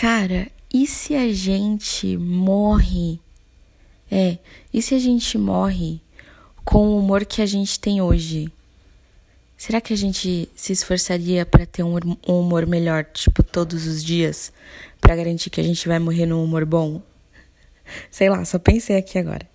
Cara, e se a gente morre? É, e se a gente morre com o humor que a gente tem hoje? Será que a gente se esforçaria para ter um humor melhor, tipo, todos os dias, para garantir que a gente vai morrer num humor bom? Sei lá, só pensei aqui agora.